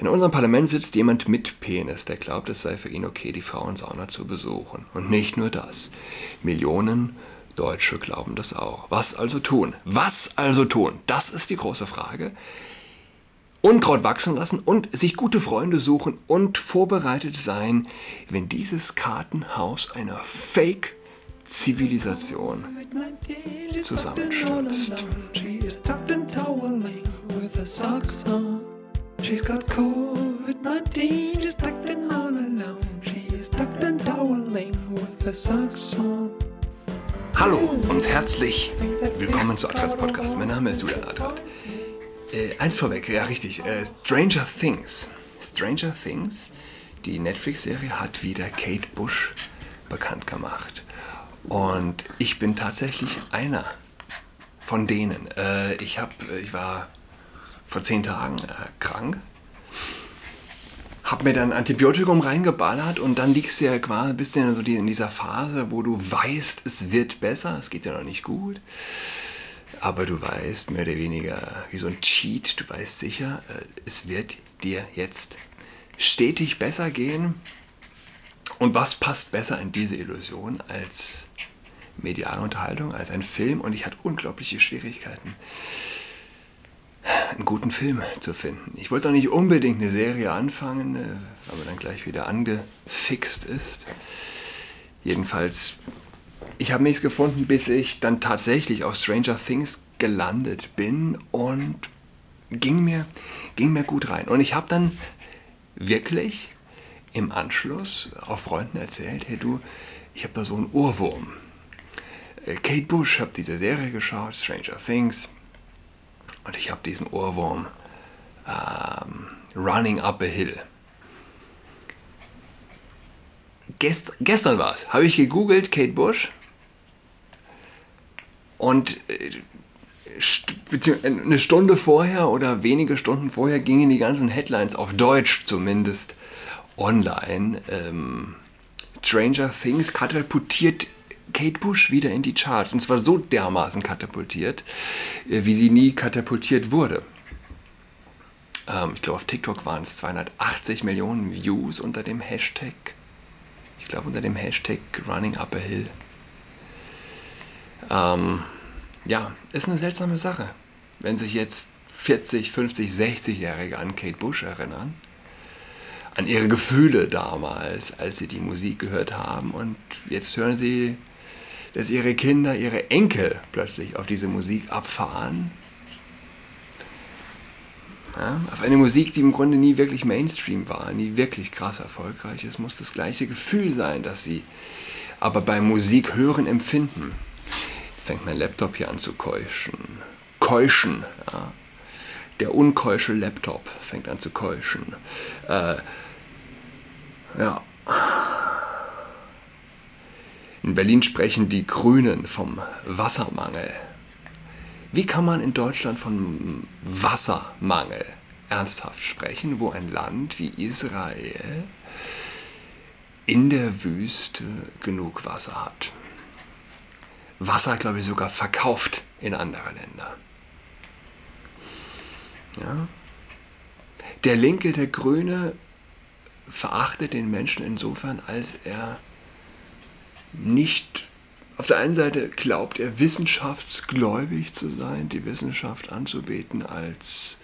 In unserem Parlament sitzt jemand mit Penis, der glaubt, es sei für ihn okay, die Frauensauna zu besuchen. Und nicht nur das. Millionen Deutsche glauben das auch. Was also tun? Was also tun? Das ist die große Frage. Unkraut wachsen lassen und sich gute Freunde suchen und vorbereitet sein, wenn dieses Kartenhaus einer Fake-Zivilisation zusammenstürzt. She's got COVID-19, she's acting all alone. She is tucked and toweling with her socks on. Hallo und herzlich willkommen zu Adrats Podcast. Mein Name ist Julian Adrat. Äh, eins vorweg, ja richtig, äh, Stranger Things. Stranger Things, die Netflix-Serie hat wieder Kate Bush bekannt gemacht. Und ich bin tatsächlich einer von denen. Äh, ich, hab, ich war vor zehn Tagen äh, krank hab mir dann Antibiotikum reingeballert und dann liegst du ja quasi ein bisschen so in dieser Phase, wo du weißt, es wird besser, es geht ja noch nicht gut. Aber du weißt mehr oder weniger wie so ein Cheat, du weißt sicher, äh, es wird dir jetzt stetig besser gehen. Und was passt besser in diese Illusion als mediale Unterhaltung, als ein Film? Und ich hatte unglaubliche Schwierigkeiten, einen guten Film zu finden. Ich wollte auch nicht unbedingt eine Serie anfangen, äh, aber dann gleich wieder angefixt ist. Jedenfalls, ich habe nichts gefunden, bis ich dann tatsächlich auf Stranger Things gelandet bin und ging mir, ging mir gut rein. Und ich habe dann wirklich im Anschluss auf Freunden erzählt, hey du, ich habe da so einen Ohrwurm. Äh, Kate Bush, habe diese Serie geschaut, Stranger Things und ich habe diesen Ohrwurm ähm, Running Up a Hill. Gest, gestern war es, habe ich gegoogelt, Kate Bush. Und äh, eine Stunde vorher oder wenige Stunden vorher gingen die ganzen Headlines auf Deutsch zumindest online. Ähm, Stranger Things katapultiert Kate Bush wieder in die Charts. Und zwar so dermaßen katapultiert, äh, wie sie nie katapultiert wurde. Ähm, ich glaube, auf TikTok waren es 280 Millionen Views unter dem Hashtag. Ich glaube, unter dem Hashtag Running Up a Hill. Ähm, ja, ist eine seltsame Sache. Wenn sich jetzt 40, 50, 60-Jährige an Kate Bush erinnern, an ihre Gefühle damals, als sie die Musik gehört haben und jetzt hören sie dass ihre Kinder, ihre Enkel plötzlich auf diese Musik abfahren. Ja, auf eine Musik, die im Grunde nie wirklich Mainstream war, nie wirklich krass erfolgreich. Es muss das gleiche Gefühl sein, dass sie aber beim Musik hören empfinden. Jetzt fängt mein Laptop hier an zu keuschen. Keuschen. Ja. Der unkeusche Laptop fängt an zu keuschen. Äh, ja. In Berlin sprechen die Grünen vom Wassermangel. Wie kann man in Deutschland von Wassermangel ernsthaft sprechen, wo ein Land wie Israel in der Wüste genug Wasser hat? Wasser, glaube ich, sogar verkauft in andere Länder. Ja? Der Linke, der Grüne, verachtet den Menschen insofern, als er nicht auf der einen Seite glaubt er wissenschaftsgläubig zu sein, die Wissenschaft anzubeten als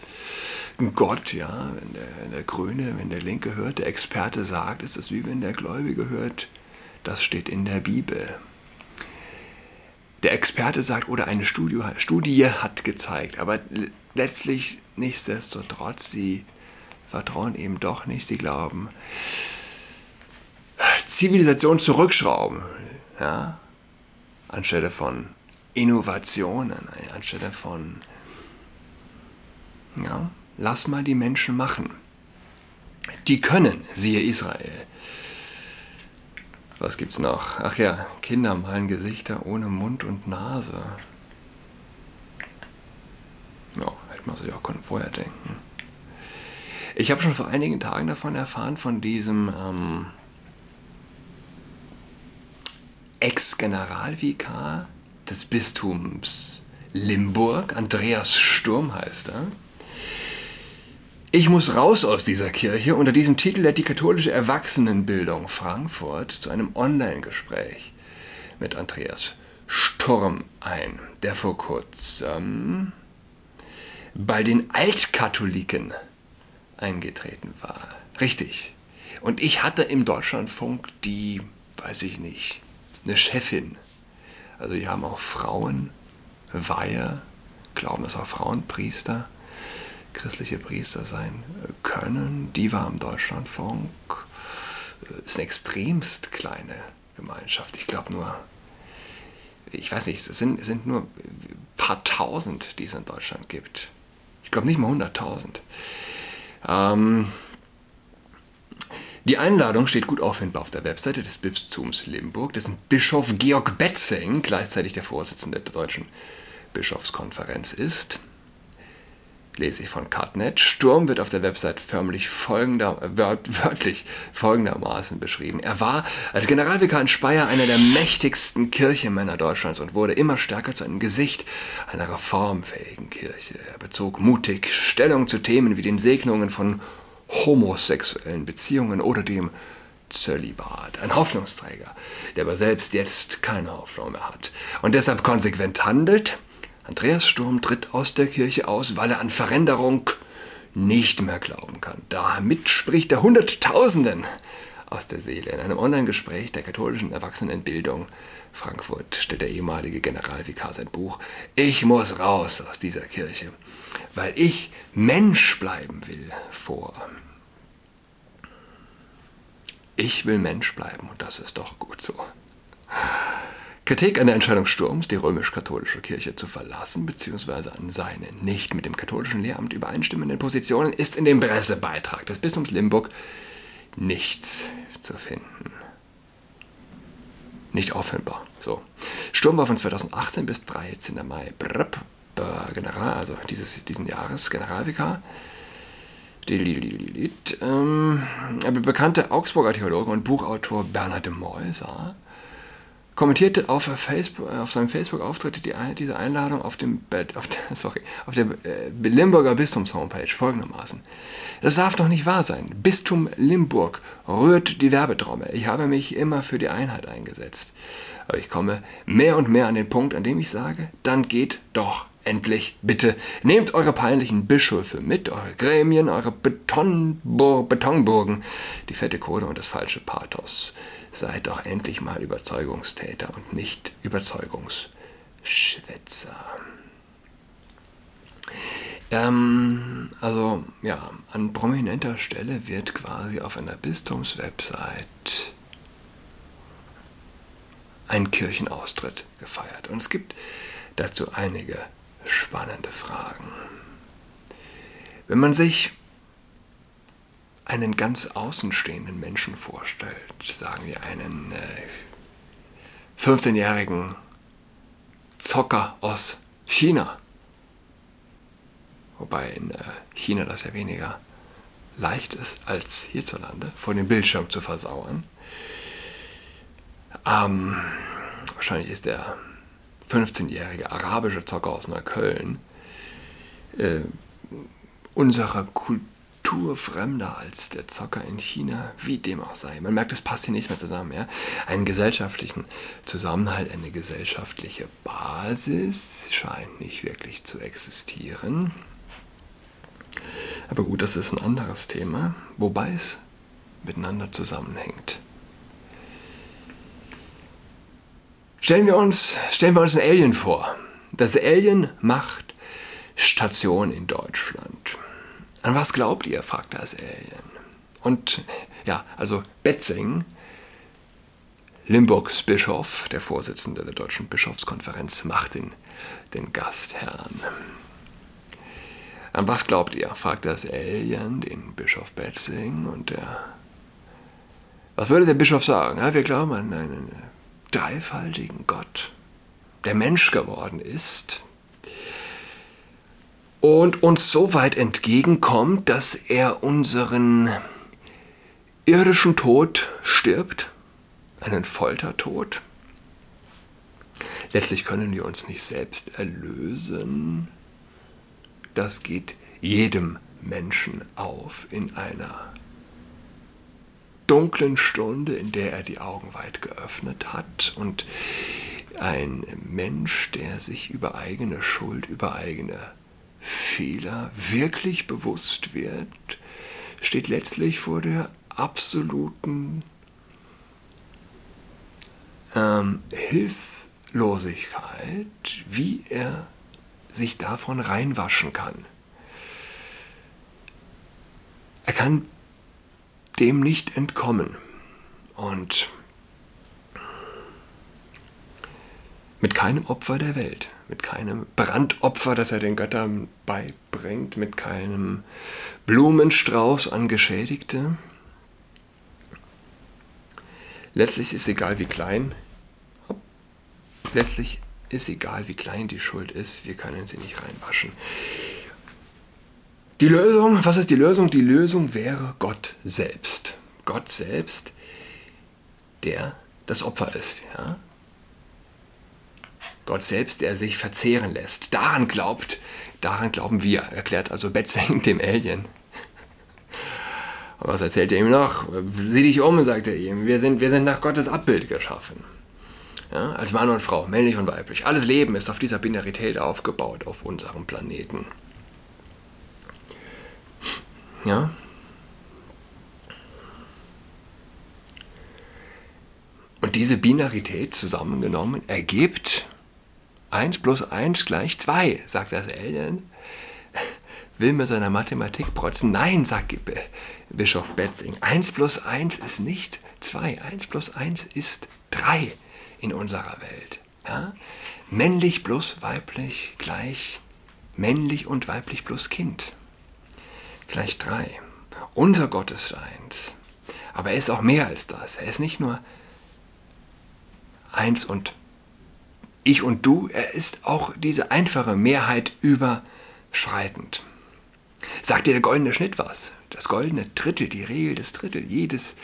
Gott, ja, wenn der, wenn der Grüne, wenn der Linke hört, der Experte sagt, ist es wie wenn der Gläubige hört, das steht in der Bibel. Der Experte sagt, oder eine Studie, Studie hat gezeigt, aber letztlich nichtsdestotrotz, sie vertrauen eben doch nicht, sie glauben, Zivilisation zurückschrauben, ja, anstelle von Innovationen, anstelle von, ja, lass mal die Menschen machen. Die können, siehe Israel. Was gibt's noch? Ach ja, Kinder malen Gesichter ohne Mund und Nase. Ja, hätte man sich auch vorher denken. Ich habe schon vor einigen Tagen davon erfahren, von diesem ähm, Ex-Generalvikar des Bistums Limburg, Andreas Sturm heißt er, Ich muss raus aus dieser Kirche. Unter diesem Titel lädt die katholische Erwachsenenbildung Frankfurt zu einem Online-Gespräch mit Andreas Sturm ein, der vor kurzem bei den Altkatholiken eingetreten war. Richtig. Und ich hatte im Deutschlandfunk die, weiß ich nicht, eine Chefin. Also die haben auch Frauen, Weihe, glauben, dass auch Frauenpriester, christliche Priester sein können. Die war im Deutschlandfunk. Ist eine extremst kleine Gemeinschaft. Ich glaube nur, ich weiß nicht, es sind, sind nur ein paar tausend, die es in Deutschland gibt. Ich glaube nicht mal 100.000. Ähm, die Einladung steht gut auffindbar auf der Webseite des Bistums Limburg, dessen Bischof Georg Betzing gleichzeitig der Vorsitzende der Deutschen Bischofskonferenz ist lese ich von Cutnet. Sturm wird auf der Website förmlich folgender, wört, wörtlich folgendermaßen beschrieben. Er war als Generalvikar in Speyer einer der mächtigsten Kirchenmänner Deutschlands und wurde immer stärker zu einem Gesicht einer reformfähigen Kirche. Er bezog mutig Stellung zu Themen wie den Segnungen von homosexuellen Beziehungen oder dem Zölibat, ein Hoffnungsträger, der aber selbst jetzt keine Hoffnung mehr hat und deshalb konsequent handelt, Andreas Sturm tritt aus der Kirche aus, weil er an Veränderung nicht mehr glauben kann. Damit spricht er Hunderttausenden aus der Seele. In einem Online-Gespräch der katholischen Erwachsenenbildung Frankfurt stellt der ehemalige Generalvikar sein Buch Ich muss raus aus dieser Kirche, weil ich Mensch bleiben will vor. Ich will Mensch bleiben und das ist doch gut so. Kritik an der Entscheidung Sturms, die römisch-katholische Kirche zu verlassen, bzw. an seine nicht mit dem katholischen Lehramt übereinstimmenden Positionen, ist in dem Pressebeitrag des Bistums Limburg nichts zu finden. Nicht auffindbar. So. Sturm war von 2018 bis 13. Mai Brrp, General, also dieses, diesen Jahres Generalvikar. Ähm, der bekannte Augsburger Theologe und Buchautor Bernhard de Meuser kommentierte auf, Facebook, auf seinem Facebook-Auftritt die, diese Einladung auf dem auf der, sorry, auf der äh, Limburger Bistums-Homepage folgendermaßen. Das darf doch nicht wahr sein. Bistum Limburg rührt die Werbetrommel. Ich habe mich immer für die Einheit eingesetzt. Aber ich komme mehr und mehr an den Punkt, an dem ich sage, dann geht doch endlich bitte. Nehmt eure peinlichen Bischöfe mit, eure Gremien, eure Betonbur Betonburgen, die fette Kohle und das falsche Pathos. Seid doch endlich mal Überzeugungstäter und nicht Überzeugungsschwätzer. Ähm, also ja, an prominenter Stelle wird quasi auf einer Bistumswebsite ein Kirchenaustritt gefeiert. Und es gibt dazu einige spannende Fragen. Wenn man sich einen ganz außenstehenden Menschen vorstellt, sagen wir einen äh, 15-jährigen Zocker aus China, wobei in äh, China das ja weniger leicht ist als hierzulande, vor dem Bildschirm zu versauern. Ähm, wahrscheinlich ist der 15-jährige arabische Zocker aus Neukölln äh, unserer Kultur kulturfremder als der Zocker in China, wie dem auch sei. Man merkt, es passt hier nicht mehr zusammen. Ja? Einen gesellschaftlichen Zusammenhalt, eine gesellschaftliche Basis scheint nicht wirklich zu existieren. Aber gut, das ist ein anderes Thema, wobei es miteinander zusammenhängt. Stellen wir uns, stellen wir uns ein Alien vor. Das Alien macht Station in Deutschland. An was glaubt ihr? fragt das Alien. Und ja, also Betzing, Limburgs Bischof, der Vorsitzende der Deutschen Bischofskonferenz, macht den, den Gastherrn. An was glaubt ihr? fragt das Alien den Bischof Betzing und der. Was würde der Bischof sagen? Ja, wir glauben an einen dreifaltigen Gott, der Mensch geworden ist, und uns so weit entgegenkommt, dass er unseren irdischen Tod stirbt, einen Foltertod. Letztlich können wir uns nicht selbst erlösen. Das geht jedem Menschen auf in einer dunklen Stunde, in der er die Augen weit geöffnet hat und ein Mensch, der sich über eigene Schuld, über eigene Fehler wirklich bewusst wird, steht letztlich vor der absoluten ähm, Hilflosigkeit, wie er sich davon reinwaschen kann. Er kann dem nicht entkommen. Und mit keinem Opfer der Welt, mit keinem Brandopfer, das er den Göttern beibringt, mit keinem Blumenstrauß an Geschädigte. Letztlich ist egal, wie klein, letztlich ist egal, wie klein die Schuld ist, wir können sie nicht reinwaschen. Die Lösung, was ist die Lösung? Die Lösung wäre Gott selbst. Gott selbst, der das Opfer ist. Ja? Gott selbst, der sich verzehren lässt. Daran glaubt, daran glauben wir, erklärt also Betzing dem Alien. Und was erzählt er ihm noch? Sieh dich um, sagt er ihm. Wir sind, wir sind nach Gottes Abbild geschaffen. Ja, als Mann und Frau, männlich und weiblich. Alles Leben ist auf dieser Binarität aufgebaut auf unserem Planeten. Ja? Und diese Binarität zusammengenommen ergibt 1 plus 1 gleich 2, sagt das Alien. Will mit seiner Mathematik protzen? Nein, sagt Bischof Betzing. 1 plus 1 ist nicht 2. 1 plus 1 ist 3 in unserer Welt. Ja? Männlich plus weiblich gleich männlich und weiblich plus Kind gleich drei. Unser Gott ist eins. Aber er ist auch mehr als das. Er ist nicht nur eins und ich und du, er ist auch diese einfache Mehrheit überschreitend. Sagt dir der goldene Schnitt was? Das goldene Drittel, die Regel des Drittel, jedes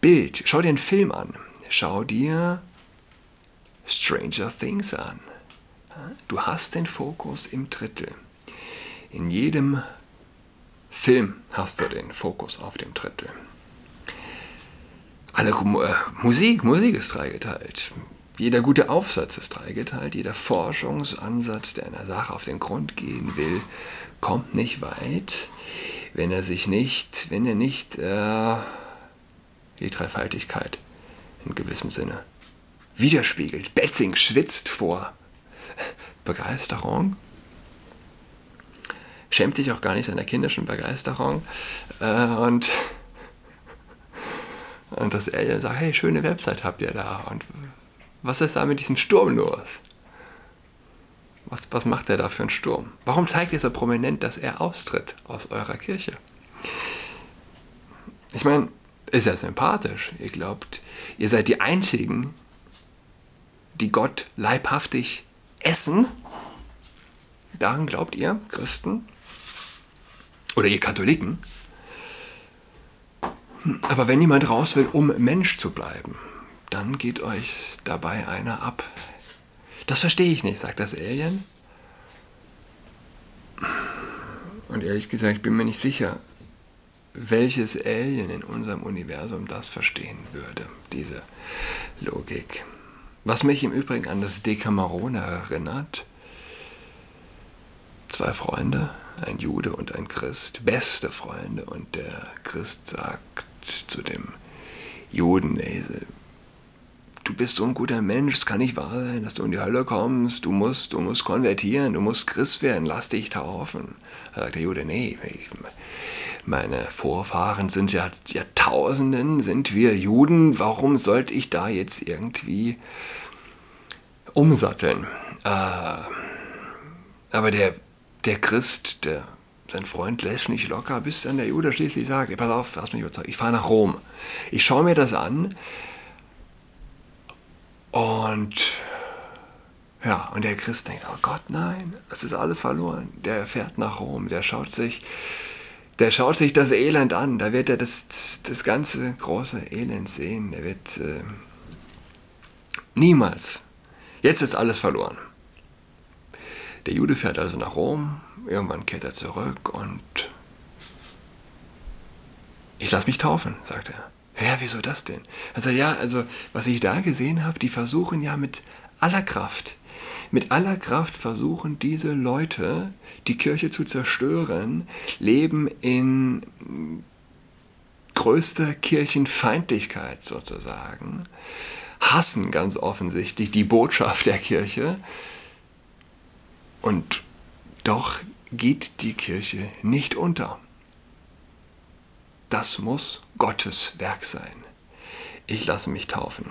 Bild. Schau dir einen Film an. Schau dir Stranger Things an. Du hast den Fokus im Drittel. In jedem Film hast du den Fokus auf dem Drittel. Alle äh, Musik, Musik ist dreigeteilt. Jeder gute Aufsatz ist dreigeteilt. Jeder Forschungsansatz, der einer Sache auf den Grund gehen will, kommt nicht weit, wenn er sich nicht, wenn er nicht äh, die Dreifaltigkeit in gewissem Sinne widerspiegelt. Betzing schwitzt vor Begeisterung schämt sich auch gar nicht seiner kindischen Begeisterung. Äh, und, und dass er sagt, hey, schöne Website habt ihr da. Und was ist da mit diesem Sturm los? Was, was macht er da für einen Sturm? Warum zeigt er so prominent, dass er austritt aus eurer Kirche? Ich meine, ist ja sympathisch. Ihr glaubt, ihr seid die Einzigen, die Gott leibhaftig essen. Daran glaubt ihr, Christen? Oder ihr Katholiken. Aber wenn jemand raus will, um Mensch zu bleiben, dann geht euch dabei einer ab. Das verstehe ich nicht, sagt das Alien. Und ehrlich gesagt, ich bin mir nicht sicher, welches Alien in unserem Universum das verstehen würde, diese Logik. Was mich im Übrigen an das Decameron erinnert, zwei Freunde, ein Jude und ein Christ, beste Freunde. Und der Christ sagt zu dem Juden, ey, du bist so ein guter Mensch, es kann nicht wahr sein, dass du in die Hölle kommst, du musst, du musst konvertieren, du musst Christ werden, lass dich taufen. Da sagt der Jude, nee, ich, meine Vorfahren sind ja Jahrtausenden, sind wir Juden, warum sollte ich da jetzt irgendwie umsatteln? Äh, aber der der Christ, der, sein Freund lässt nicht locker, bis dann der Jude schließlich sagt, pass auf, hast mich überzeugt, ich fahre nach Rom. Ich schaue mir das an und ja, und der Christ denkt, oh Gott, nein, das ist alles verloren. Der fährt nach Rom, der schaut sich, der schaut sich das Elend an, da wird er das, das, das ganze große Elend sehen. Der wird äh, niemals, jetzt ist alles verloren. Der Jude fährt also nach Rom, irgendwann kehrt er zurück und ich lasse mich taufen, sagt er. Ja, wieso das denn? Er sagt, ja, also was ich da gesehen habe, die versuchen ja mit aller Kraft, mit aller Kraft versuchen diese Leute, die Kirche zu zerstören, leben in größter Kirchenfeindlichkeit sozusagen, hassen ganz offensichtlich die Botschaft der Kirche und doch geht die Kirche nicht unter. Das muss Gottes Werk sein. Ich lasse mich taufen.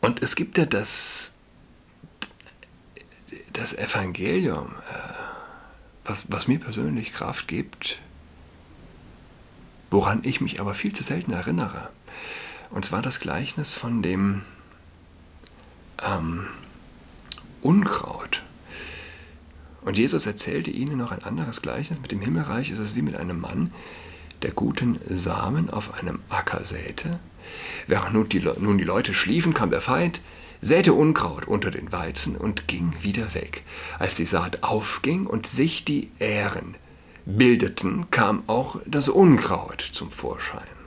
Und es gibt ja das, das Evangelium, äh, was, was mir persönlich Kraft gibt, woran ich mich aber viel zu selten erinnere. Und zwar das Gleichnis von dem ähm, Unkraut. Und Jesus erzählte ihnen noch ein anderes Gleichnis. Mit dem Himmelreich ist es wie mit einem Mann, der guten Samen auf einem Acker säte. Während nun die, nun die Leute schliefen, kam der Feind, säte Unkraut unter den Weizen und ging wieder weg. Als die Saat aufging und sich die Ähren bildeten, kam auch das Unkraut zum Vorschein.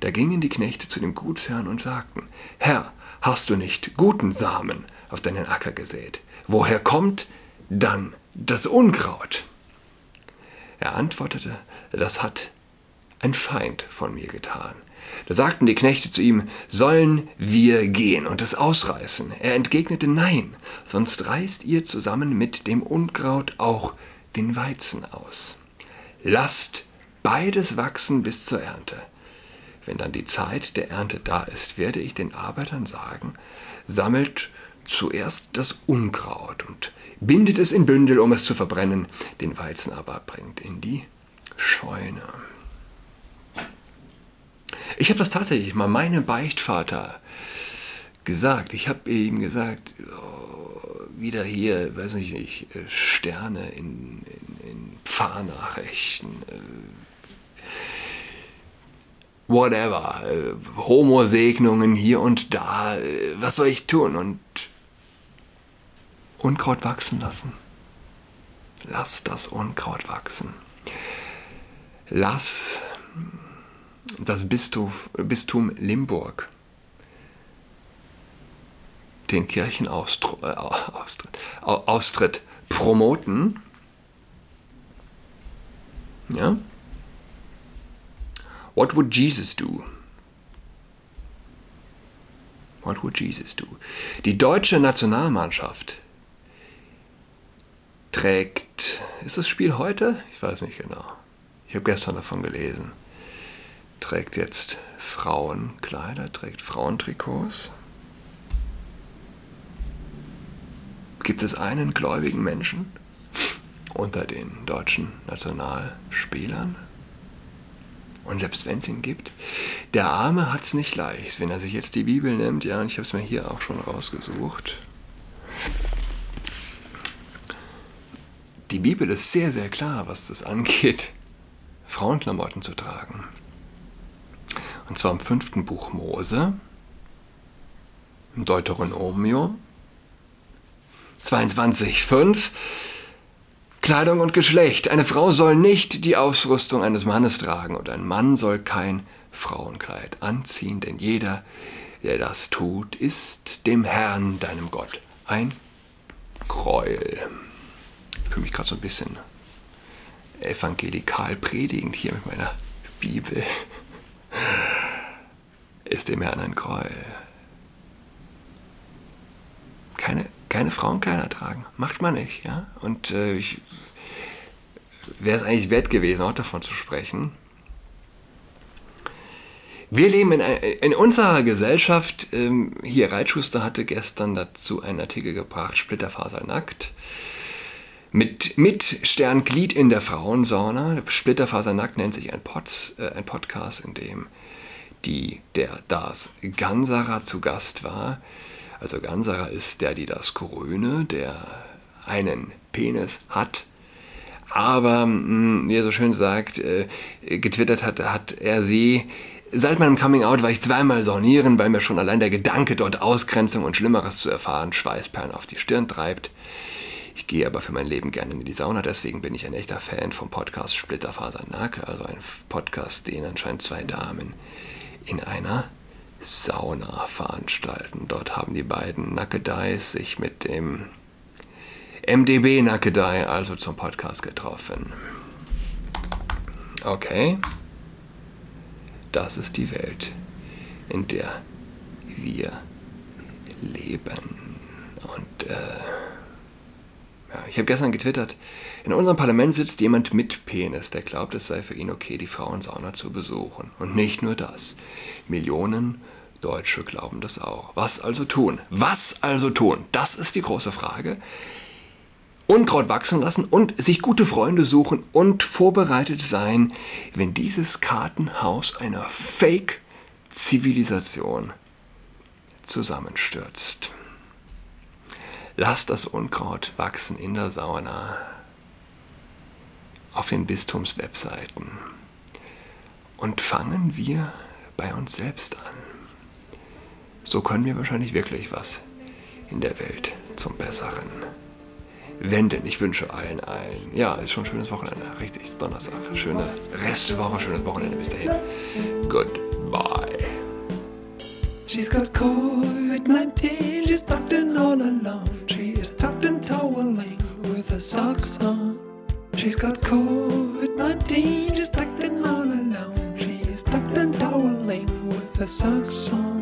Da gingen die Knechte zu dem Gutsherrn und sagten, Herr, hast du nicht guten Samen auf deinen Acker gesät? Woher kommt dann das Unkraut? Er antwortete, das hat ein Feind von mir getan. Da sagten die Knechte zu ihm, sollen wir gehen und es ausreißen? Er entgegnete, nein, sonst reißt ihr zusammen mit dem Unkraut auch den Weizen aus. Lasst beides wachsen bis zur Ernte. Wenn dann die Zeit der Ernte da ist, werde ich den Arbeitern sagen, sammelt zuerst das Unkraut und bindet es in Bündel, um es zu verbrennen, den Weizen aber bringt in die Scheune. Ich habe das tatsächlich mal meinem Beichtvater gesagt. Ich habe ihm gesagt, oh, wieder hier, weiß ich nicht, Sterne in, in, in Pfarrnachrichten, äh, whatever, äh, Homosegnungen hier und da, äh, was soll ich tun? Und Unkraut wachsen lassen. Lass das Unkraut wachsen. Lass das Bistum, Bistum Limburg den Kirchenaustritt äh, Austritt promoten. Ja? What would Jesus do? What would Jesus do? Die deutsche Nationalmannschaft trägt, ist das Spiel heute? Ich weiß nicht genau. Ich habe gestern davon gelesen. Trägt jetzt Frauenkleider, trägt Frauentrikots. Gibt es einen gläubigen Menschen unter den deutschen Nationalspielern? Und selbst wenn es ihn gibt, der Arme hat es nicht leicht. Wenn er sich jetzt die Bibel nimmt, ja, und ich habe es mir hier auch schon rausgesucht. Die Bibel ist sehr, sehr klar, was das angeht, Frauenklamotten zu tragen. Und zwar im fünften Buch Mose, im Deuteronomium 22,5 Kleidung und Geschlecht. Eine Frau soll nicht die Ausrüstung eines Mannes tragen und ein Mann soll kein Frauenkleid anziehen, denn jeder, der das tut, ist dem Herrn, deinem Gott, ein Gräuel. Ich fühle mich gerade so ein bisschen evangelikal predigend hier mit meiner Bibel. Ist dem Herrn ein Gräuel. Keine, Frauenkleider tragen. Macht man nicht, ja. Und äh, ich wäre es eigentlich wert gewesen, auch davon zu sprechen. Wir leben in, in unserer Gesellschaft, ähm, hier Reitschuster hatte gestern dazu einen Artikel gebracht, Splitterfaser nackt mit, mit Sternglied in der Frauensauna. Splitterfasernackt nennt sich ein, Pod, äh, ein Podcast, in dem die, der Das Gansarer zu Gast war. Also Gansarer ist der, die das Kröne, der einen Penis hat, aber, hm, wie er so schön sagt, äh, getwittert hat, hat er sie Seit meinem Coming Out war ich zweimal saunieren, weil mir schon allein der Gedanke, dort Ausgrenzung und Schlimmeres zu erfahren, Schweißperlen auf die Stirn treibt. Ich gehe aber für mein Leben gerne in die Sauna, deswegen bin ich ein echter Fan vom Podcast Splitterfaser Nack, also ein Podcast, den anscheinend zwei Damen in einer Sauna veranstalten. Dort haben die beiden Nackedeis sich mit dem MDB Nackedei also zum Podcast getroffen. Okay, das ist die Welt, in der wir leben. Und äh, ich habe gestern getwittert, in unserem Parlament sitzt jemand mit Penis, der glaubt, es sei für ihn okay, die Frauensauna zu besuchen. Und nicht nur das. Millionen Deutsche glauben das auch. Was also tun? Was also tun? Das ist die große Frage. Unkraut wachsen lassen und sich gute Freunde suchen und vorbereitet sein, wenn dieses Kartenhaus einer Fake-Zivilisation zusammenstürzt. Lass das Unkraut wachsen in der Sauna auf den Bistumswebseiten und fangen wir bei uns selbst an. So können wir wahrscheinlich wirklich was in der Welt zum Besseren wenden. Ich wünsche allen ein, ja, ist schon ein schönes Wochenende. Richtig, ist Donnerstag. Schöne Restwoche, schönes Wochenende. Bis dahin. Goodbye. She's got COVID-19, she's tucked She's got COVID-19, she's tucked in all alone. She is tucked in toweling with a socks on.